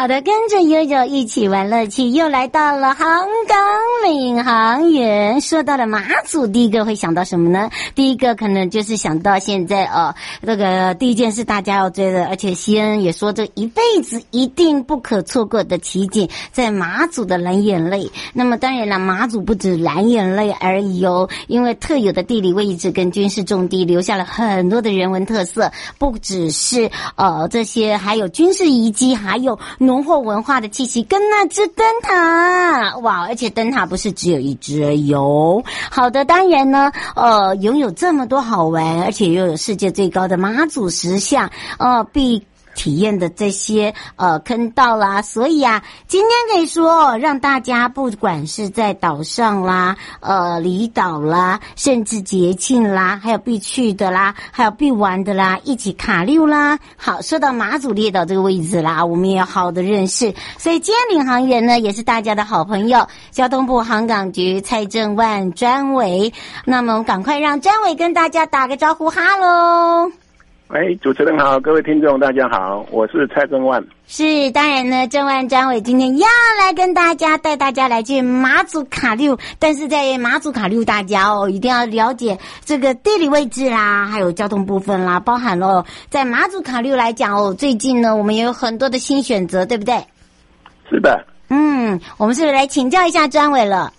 好的，跟着悠悠一起玩乐趣，又来到了航港领航员。说到了马祖，第一个会想到什么呢？第一个可能就是想到现在哦，这个第一件事大家要追的，而且西恩也说这一辈子一定不可错过的奇景，在马祖的蓝眼泪。那么当然了，马祖不止蓝眼泪而已哦，因为特有的地理位置跟军事重地，留下了很多的人文特色，不只是呃这些，还有军事遗迹，还有。浓厚文化的气息，跟那只灯塔哇！而且灯塔不是只有一只而已哦。好的，当然呢，呃，拥有这么多好玩，而且又有世界最高的妈祖石像，呃，比。体验的这些呃坑道啦，所以啊，今天可以说让大家不管是在岛上啦、呃离岛啦，甚至节庆啦，还有必去的啦，还有必玩的啦，一起卡溜啦。好，说到马祖列岛这个位置啦，我们也好好的认识。所以今天领航员呢，也是大家的好朋友，交通部航港局蔡正万专委。那么我们赶快让专委跟大家打个招呼，哈喽。喂，主持人好，各位听众大家好，我是蔡正万。是，当然呢，正万专伟今天要来跟大家带大家来去马祖卡六，但是在马祖卡六，大家哦一定要了解这个地理位置啦，还有交通部分啦，包含了在马祖卡六来讲哦，最近呢我们也有很多的新选择，对不对？是的。嗯，我们是不是来请教一下专伟了？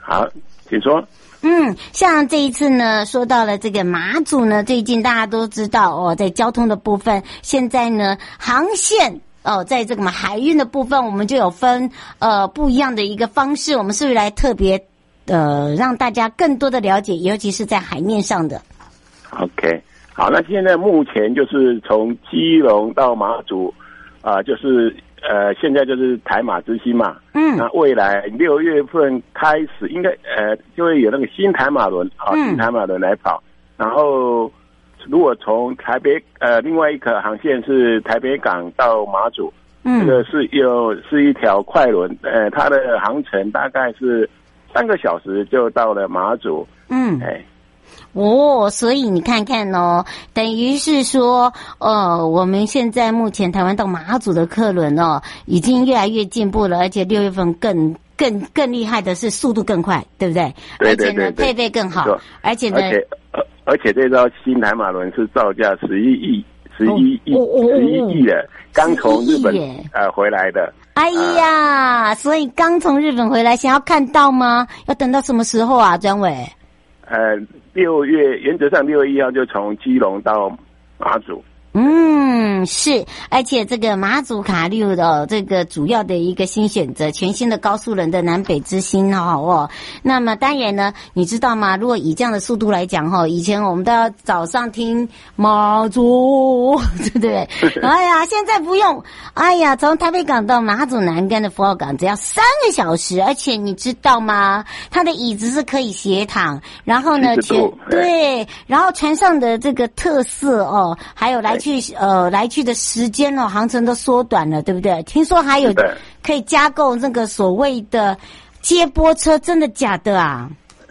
好，请说。嗯，像这一次呢，说到了这个马祖呢，最近大家都知道哦，在交通的部分，现在呢航线哦，在这个嘛海运的部分，我们就有分呃不一样的一个方式，我们是不是来特别呃让大家更多的了解，尤其是在海面上的？OK，好，那现在目前就是从基隆到马祖啊，呃，就是。呃，现在就是台马之星嘛，嗯，那未来六月份开始，应该呃就会有那个新台马轮啊，新台马轮来跑。然后，如果从台北呃另外一个航线是台北港到马祖，嗯，这个是有是一条快轮，呃，它的航程大概是三个小时就到了马祖，嗯，哎。哦，所以你看看哦，等于是说，呃，我们现在目前台湾到马祖的客轮哦，已经越来越进步了，而且六月份更更更厉害的是速度更快，对不对？对对对，对。而且呢，配备更好，而且呢，而且而且这艘新台马轮是造价十一亿、十一亿、十一亿的，刚从日本呃回来的。哎呀，所以刚从日本回来，想要看到吗？要等到什么时候啊，专委？呃。六月原则上六月一号就从基隆到马祖。嗯，是，而且这个马祖卡六的这个主要的一个新选择，全新的高速人的南北之星哦哦。那么当然呢，你知道吗？如果以这样的速度来讲哈，以前我们都要早上听马祖，对不对？哎呀，现在不用，哎呀，从台北港到马祖南竿的福澳港只要三个小时，而且你知道吗？它的椅子是可以斜躺，然后呢，全 对，然后船上的这个特色哦，还有来。去呃来去的时间哦，航程都缩短了，对不对？听说还有可以加购那个所谓的接驳车，真的假的啊？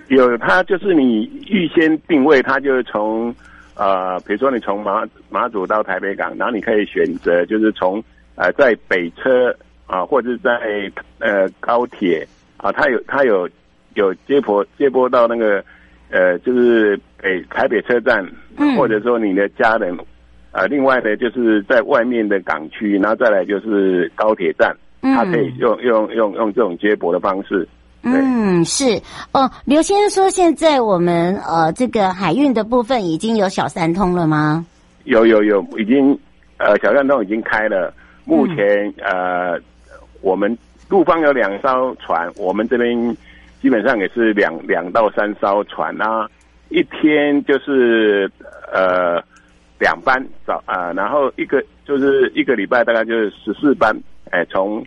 有，它就是你预先定位，它就是从呃，比如说你从马马祖到台北港，然后你可以选择就是从呃在北车啊，或者是在呃高铁啊，它有它有有接驳接驳到那个呃就是北台北车站，嗯、或者说你的家人。呃，另外呢，就是在外面的港区，然后再来就是高铁站，嗯，它可以用用用用这种接驳的方式。嗯，是哦。刘先生说，现在我们呃这个海运的部分已经有小三通了吗？有有有，已经呃小三通已经开了。目前，嗯，呃，我们陆方有两艘船，我们这边基本上也是两两到三艘船啊，一天就是呃。两班早啊、呃，然后一个就是一个礼拜大概就是十四班，哎、呃，从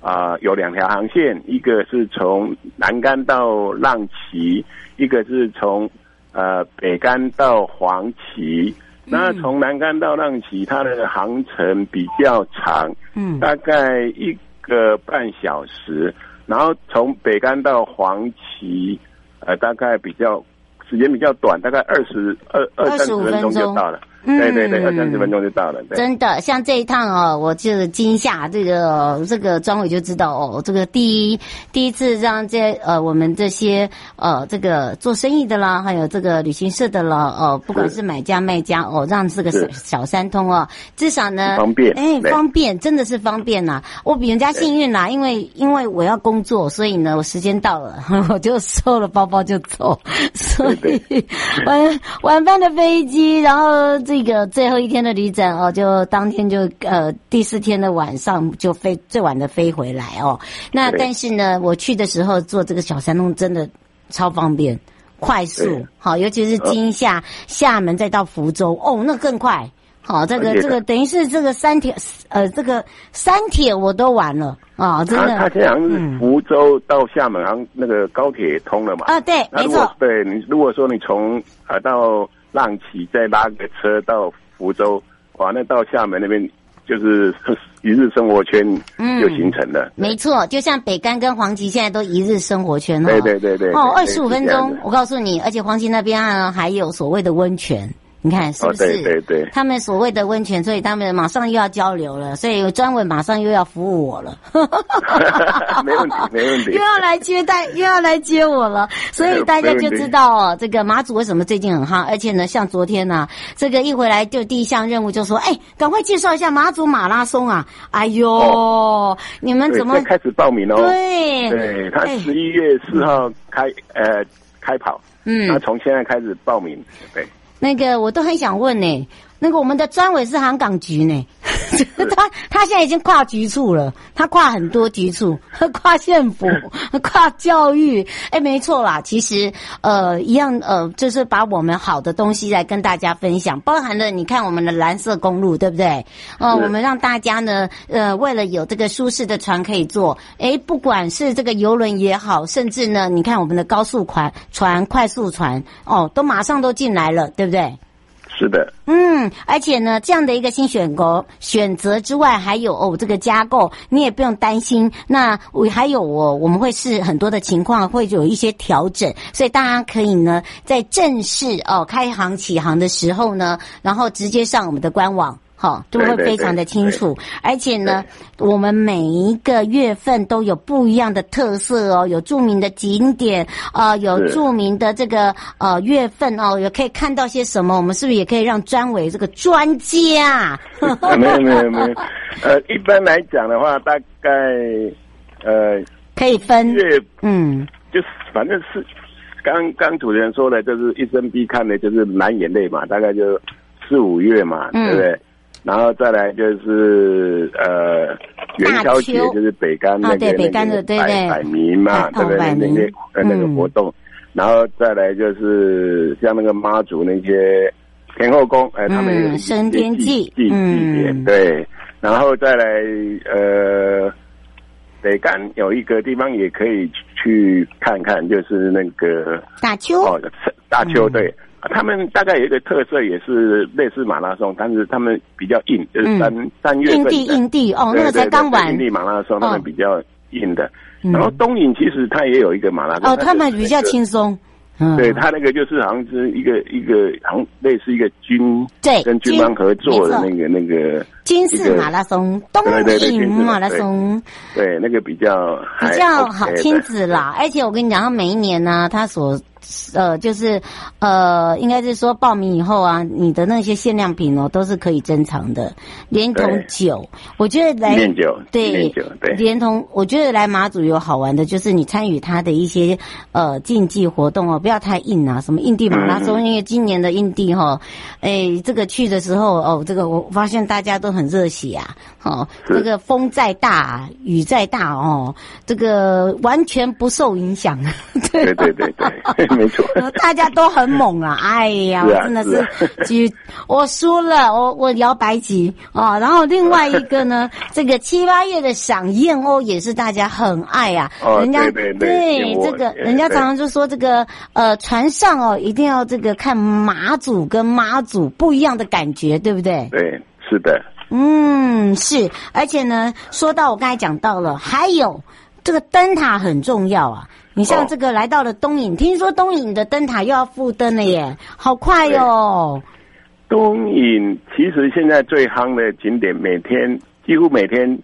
啊、呃、有两条航线，一个是从南竿到浪崎，一个是从呃北竿到黄旗，那从南竿到浪崎，它的航程比较长，嗯，大概一个半小时。然后从北竿到黄旗，呃，大概比较时间比较短，大概二十二二三十分钟就到了。对对对，二三十分钟就到了。真的，像这一趟哦，我就惊吓这个这个庄委就知道哦，这个第一第一次让这呃我们这些呃这个做生意的啦，还有这个旅行社的啦，哦，不管是买家卖家哦，让这个小小三通哦，至少呢方便，哎，方便，真的是方便呐。我比人家幸运啦，因为因为我要工作，所以呢，我时间到了，我就收了包包就走，所以晚晚班的飞机，然后。这个最后一天的旅展哦，就当天就呃第四天的晚上就飞最晚的飞回来哦。那但是呢，我去的时候坐这个小三通真的超方便、快速，好，尤其是金厦、厦门再到福州哦，那更快。好，这个这个等于是这个三铁呃这个三铁我都玩了啊，真的。他他现在好像是福州到厦门，好像那个高铁通了嘛？啊，对，没错。对你如果说你从啊到。浪骑再拉个车到福州，哇，那到厦门那边就是 一日生活圈就形成了。嗯、没错，就像北干跟黄岐现在都一日生活圈哦。对对对对。哦，二十五分钟，我告诉你，而且黄岐那边啊还有所谓的温泉。你看是不是？对对对，他们所谓的温泉，所以他们马上又要交流了，所以专委马上又要服务我了。没问题，没问题。又要来接待，又要来接我了，所以大家就知道哦，这个马祖为什么最近很夯，而且呢，像昨天呢、啊，这个一回来就第一项任务就说，哎，赶快介绍一下马祖马拉松啊！哎呦，哦、你们怎么开始报名哦？对，对他十一月四号开、哎、呃开跑，嗯，那从现在开始报名，对。那个我都很想问呢，那个我们的专委是航港局呢，他他现在已经跨局处了，他跨很多局处，跨县府，跨教育，哎，没错啦，其实呃一样呃，就是把我们好的东西来跟大家分享，包含了你看我们的蓝色公路，对不对？哦、呃，我们让大家呢，呃，为了有这个舒适的船可以坐，哎，不管是这个游轮也好，甚至呢，你看我们的高速船、船、快速船，哦，都马上都进来了，对不对？是的，嗯，而且呢，这样的一个新选购选择之外，还有哦，这个加购你也不用担心。那我还有我，我们会是很多的情况会有一些调整，所以大家可以呢，在正式哦开行起航的时候呢，然后直接上我们的官网。好，都会非常的清楚，而且呢，我们每一个月份都有不一样的特色哦，有著名的景点，呃，有著名的这个呃月份哦，也可以看到些什么？我们是不是也可以让专委这个专家？没有没有没有，呃，一般来讲的话，大概呃可以分？月，嗯，就是反正是刚刚主持人说的，就是一生必看的，就是蓝眼泪嘛，大概就四五月嘛，嗯、对不对？然后再来就是呃元宵节，就是北干那个那个摆摆暝嘛，对不对？那些呃那个活动，然后再来就是像那个妈祖那些天后宫，哎，他们有升天祭祭祭典，对。然后再来呃北干有一个地方也可以去看看，就是那个大邱哦，大邱对。他们大概有一个特色，也是类似马拉松，但是他们比较硬，就是三、嗯、三月份的。硬地硬地哦，那个才刚完。硬地马拉松他们比较硬的，哦、然后东引其实它也有一个马拉松。哦，他们比较轻松。嗯，对他那个就是好像是一个一个，好像类似一个军对跟军方合作的那个那个军事马拉松，东引马拉松，对那个比较比较好亲子啦，而且我跟你讲，他每一年呢，他所。呃，就是呃，应该是说报名以后啊，你的那些限量品哦，都是可以珍藏的，连同酒。我觉得来酒对，对连同我觉得来马祖有好玩的，就是你参与他的一些呃竞技活动哦，不要太硬啊，什么印地马拉松，嗯、因为今年的印地哈、哦，哎，这个去的时候哦，这个我发现大家都很热血啊，哦，这个风再大雨再大哦，这个完全不受影响。对对对对。没错，大家都很猛啊！哎呀，我真的是，举我输了，我我摇白旗啊。然后另外一个呢，这个七八月的赏燕鸥也是大家很爱啊。人家对这个，人家常常就说这个呃，船上哦，一定要这个看马祖跟妈祖不一样的感觉，对不对？对，是的。嗯，是，而且呢，说到我刚才讲到了，还有这个灯塔很重要啊。你像这个来到了东引，听说东引的灯塔又要复灯了耶，好快哟。东引其实现在最夯的景点，每天几乎每天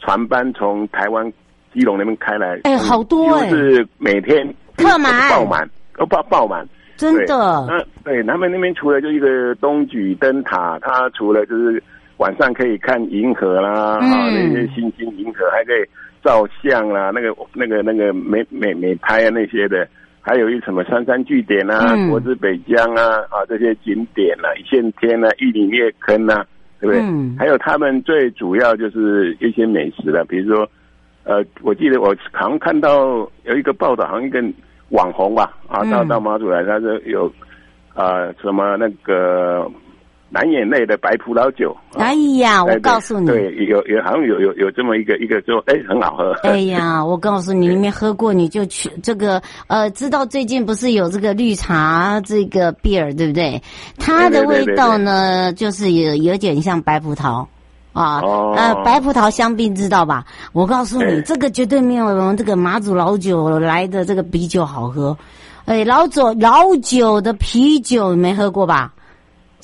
船班从台湾基隆那边开来，哎，好多哎，就是每天客满。爆满，哦爆爆满，真的。那对他们那边除了就一个东莒灯塔，它除了就是。晚上可以看银河啦，嗯、啊，那些星星、银河还可以照相啦，那个、那个、那个美美美拍啊那些的，还有一什么三山据点啊，嗯、国之北疆啊，啊这些景点啊，一线天啊，玉里灭坑啊，对不对？嗯、还有他们最主要就是一些美食了，比如说，呃，我记得我好像看到有一个报道，好像一个网红吧，啊，到到马祖来，他说有啊、呃、什么那个。蓝眼泪的白葡萄酒，哎呀，我告诉你，对，有有好像有有有这么一个一个说，哎，很好喝。哎呀，我告诉你，你没喝过你就去这个呃，知道最近不是有这个绿茶这个 beer 对不对？它的味道呢，就是有有点像白葡萄啊，呃，白葡萄香槟知道吧？我告诉你，这个绝对没有我们这个马祖老酒来的这个啤酒好喝。哎，老酒老酒的啤酒没喝过吧？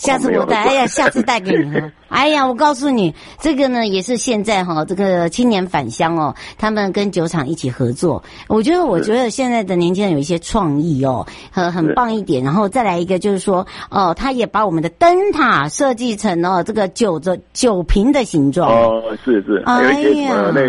下次我带，哎呀，下次带给你喝。哎呀，我告诉你，这个呢也是现在哈，这个青年返乡哦，他们跟酒厂一起合作。我觉得，我觉得现在的年轻人有一些创意哦，很很棒一点。然后再来一个就是说，哦，他也把我们的灯塔设计成哦这个酒的酒瓶的形状。哦，是是，哎呀，那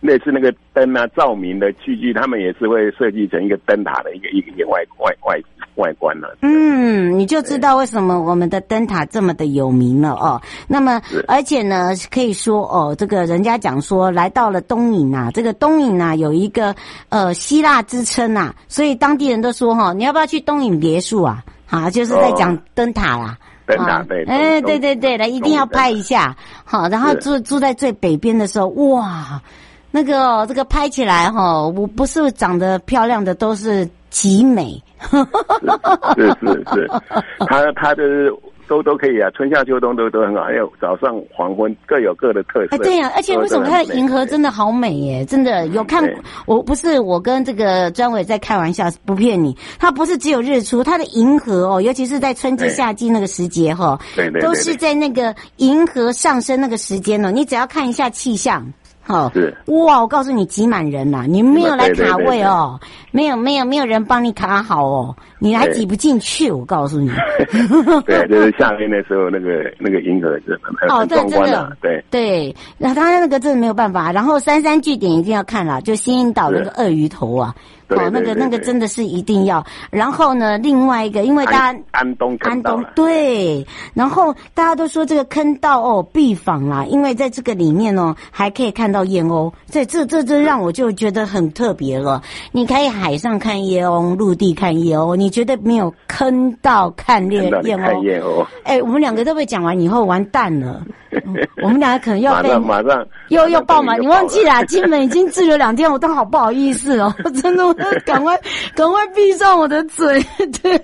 类似那个灯啊，照明的器具，他们也是会设计成一个灯塔的一个一个一个外外外。外观了，嗯，你就知道为什么我们的灯塔这么的有名了哦。那么，而且呢，可以说哦，这个人家讲说，来到了东引啊，这个东引啊有一个呃希腊之称呐，所以当地人都说哈，你要不要去东引别墅啊？好，就是在讲灯塔啦。灯塔对，哎，对对对，来一定要拍一下。好，然后住住在最北边的时候，哇，那个这个拍起来哈，我不是长得漂亮的都是极美。是是是，他他的都都可以啊，春夏秋冬都都很好，还有早上黄昏各有各的特色。对呀，而且为什么他的银河真的好美耶？真的有看，我不是我跟这个专伟在开玩笑，不骗你，他不是只有日出，他的银河哦，尤其是在春季夏季那个时节哈，对对，都是在那个银河上升那个时间哦，你只要看一下气象。好，是哇！我告诉你，挤满人呐，你没有来卡位哦，没有没有没有人帮你卡好哦，你还挤不进去。我告诉你，对，就是夏天的时候，那个那个银河是很很壮观的，对对。那当然那个真的没有办法。然后三山据点一定要看了，就新岛那个鳄鱼头啊。哦，那个那个真的是一定要。然后呢，另外一个，因为大家安东安东对，然后大家都说这个坑道哦必访啦，因为在这个里面哦还可以看到燕鸥，这这这这让我就觉得很特别了。你可以海上看燕鸥，陆地看燕鸥，你绝对没有坑道看燕燕鸥。哎，我们两个都被讲完以后完蛋了。我们两个可能要被马上马上又又爆满，你忘记了？金门已经滞留两天，我都好不好意思哦，真的，我 赶快赶快闭上我的嘴。对，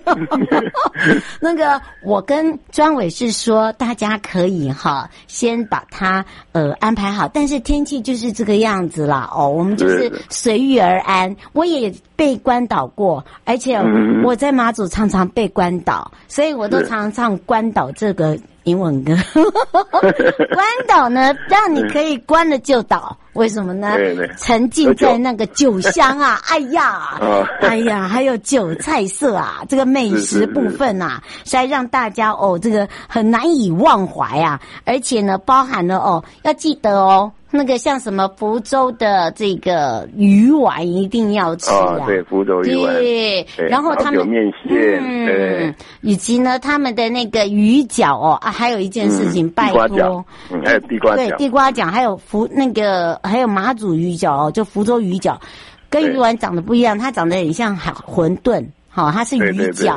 那个我跟专伟是说，大家可以哈，先把它呃安排好，但是天气就是这个样子啦。哦，我们就是随遇而安。我也被关岛过，而且我在马祖常常被关岛，所以我都常常关岛这个。英文歌，关岛呢，让你可以关了就倒，为什么呢？对对，沉浸在那个酒香啊，哎呀，哎呀，还有酒菜色啊，这个美食部分啊，实在让大家哦，这个很难以忘怀啊，而且呢，包含了哦，要记得哦。那个像什么福州的这个鱼丸一定要吃啊！哦、对，福州鱼丸。对，对然后他们面线，嗯，对以及呢，他们的那个鱼饺哦啊，还有一件事情，嗯、拜托，嗯，还有地瓜对，地瓜饺，还有福那个还有马祖鱼饺哦，就福州鱼饺，跟鱼丸长得不一样，它长得很像馄馄饨。好，它是鱼饺，对对对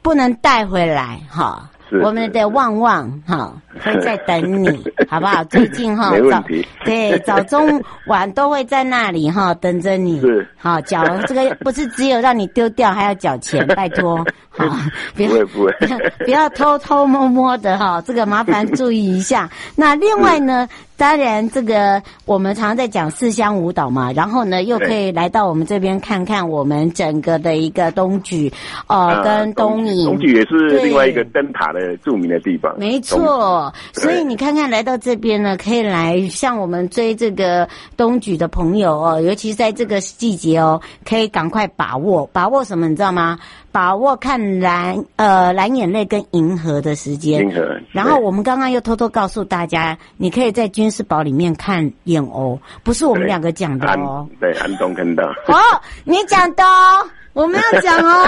不能带回来，哈。我们的旺旺哈 会在等你，好不好？最近哈，早 对早中晚都会在那里哈等着你。是好缴这个不是只有让你丢掉，还要缴钱，拜托好，不要不，不要偷偷摸摸的哈，这个麻烦注意一下。那另外呢？当然，这个我们常常在讲四乡舞蹈嘛，然后呢，又可以来到我们这边看看我们整个的一个东莒，哦、呃，跟东引。东莒也是另外一个灯塔的著名的地方。没错，所以你看看来到这边呢，可以来向我们追这个东莒的朋友哦，尤其是在这个季节哦，可以赶快把握，把握什么？你知道吗？把握看蓝呃蓝眼泪跟银河的时间，银河。然后我们刚刚又偷偷告诉大家，你可以在军事堡里面看燕鸥，不是我们两个讲的哦。对，安东看到。哦，你讲的哦，我们要讲哦。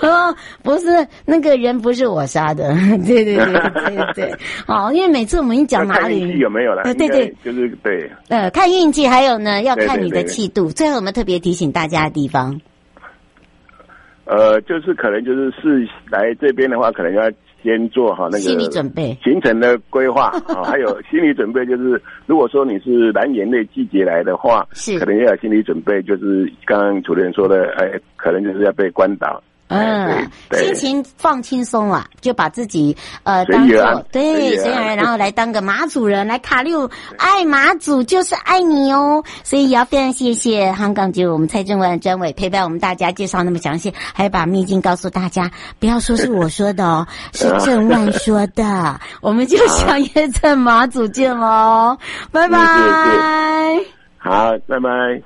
哦，不是那个人不是我杀的，对对对对对。哦，因为每次我们一讲哪里，有没有了？对对，就是对。呃，看运气，还有呢，要看你的气度。最后我们特别提醒大家的地方。呃，就是可能就是是来这边的话，可能要先做好那个心理准备、行程的规划啊，还有心理准备，就是如果说你是蓝眼泪季节来的话，是可能要有心理准备，就是刚刚主持人说的，哎，可能就是要被关岛。嗯，心情放轻松啊，就把自己呃当做对，随缘，然后来当个马祖人，来卡六爱马祖就是爱你哦，所以也要非常谢谢香港就我们蔡正文专委陪伴我们大家介绍那么详细，还把秘境告诉大家，不要说是我说的哦，是正万说的，我们就相约在马祖见哦，拜拜，好，拜拜。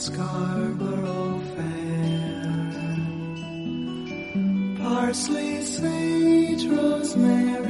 Scarborough Fair. Parsley, sage, rosemary.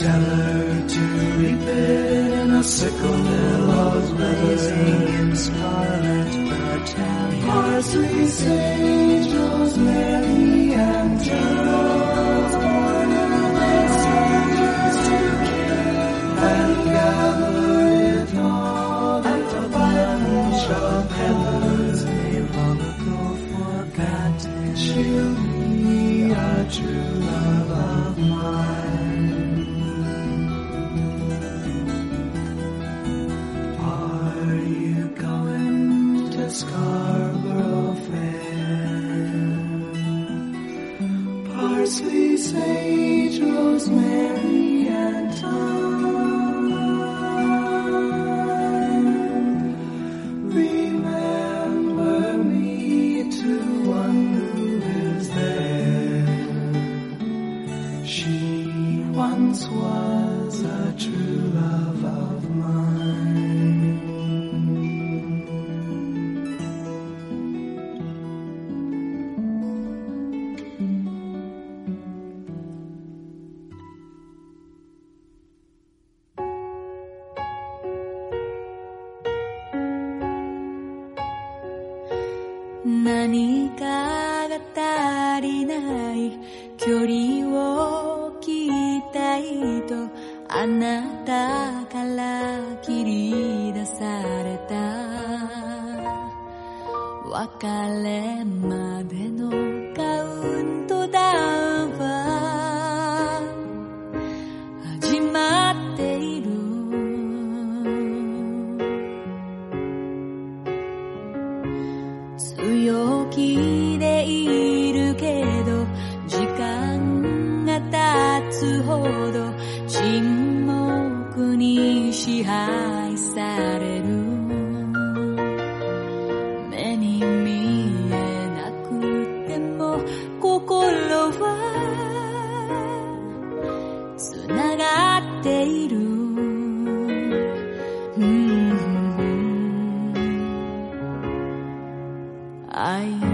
tell her to reap it in a sickle billows blazing in scarlet battalion. Parsley, sage, rosemary, and geraniums born in messengers to kill and gather it all at the bunch of heavens they long ago forgot. She'll be a true love of mine. 何かが足りない。距離を置きたいとあなたから切り出された。別れまでの I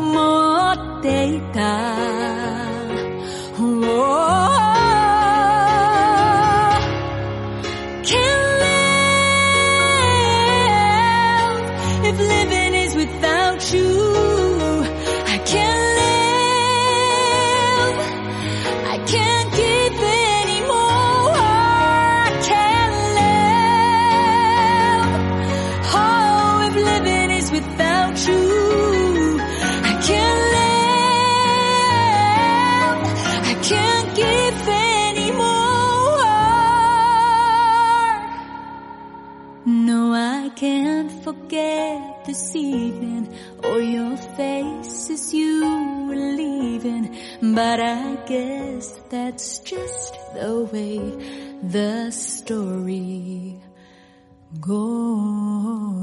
思っていた」But I guess that's just the way the story goes.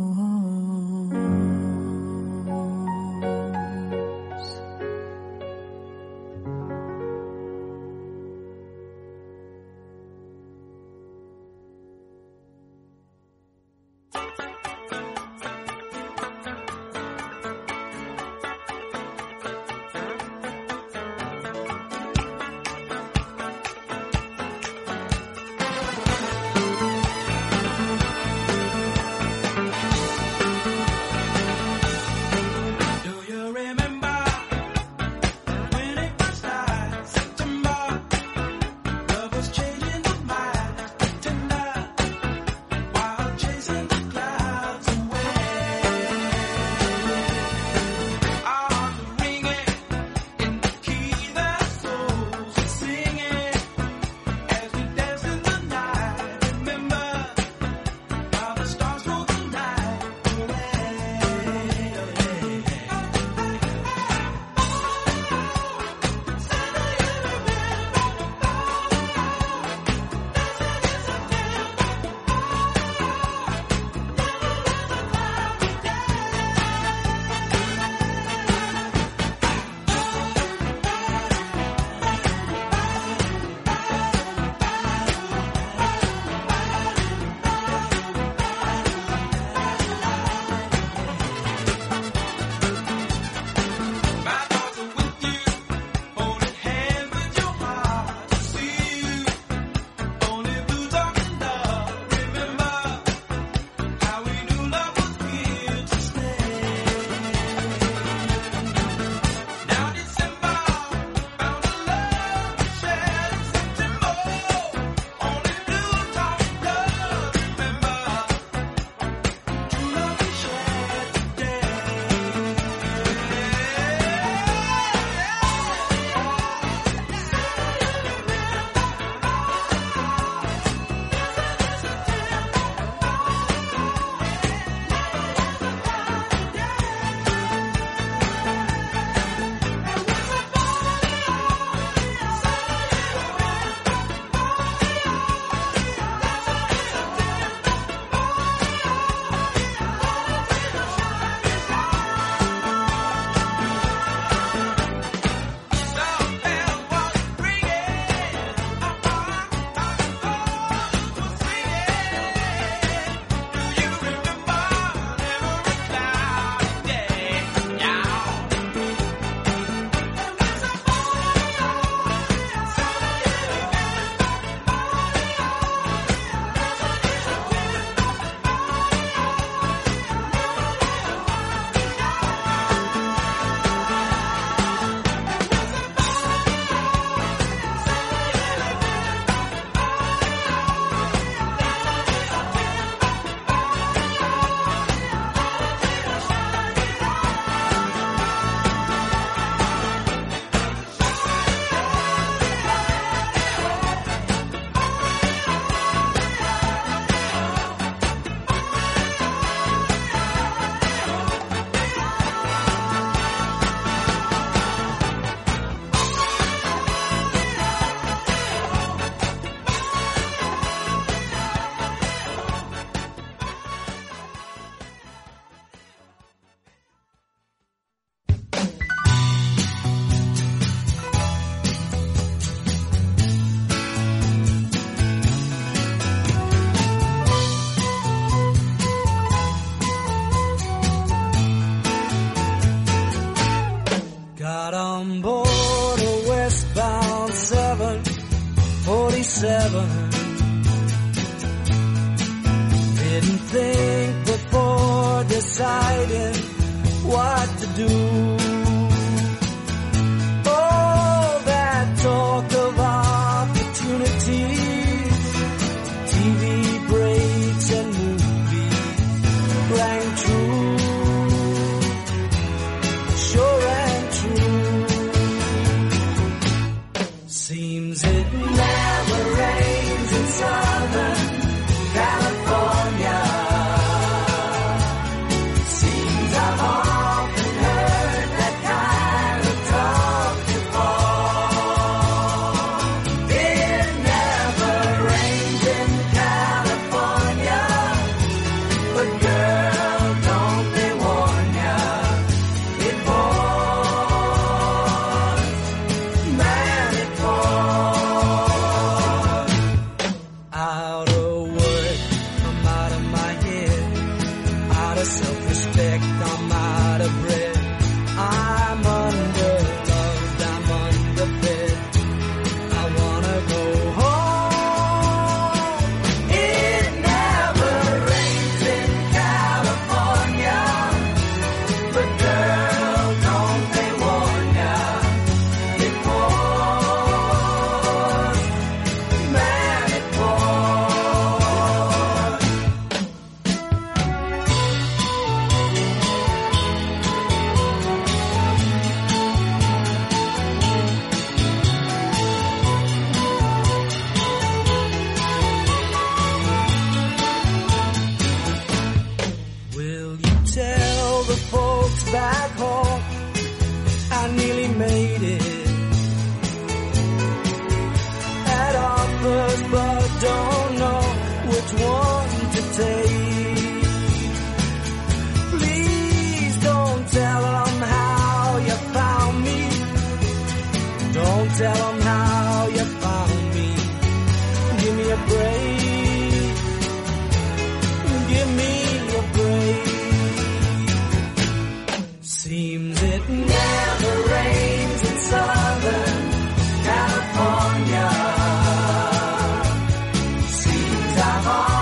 heart.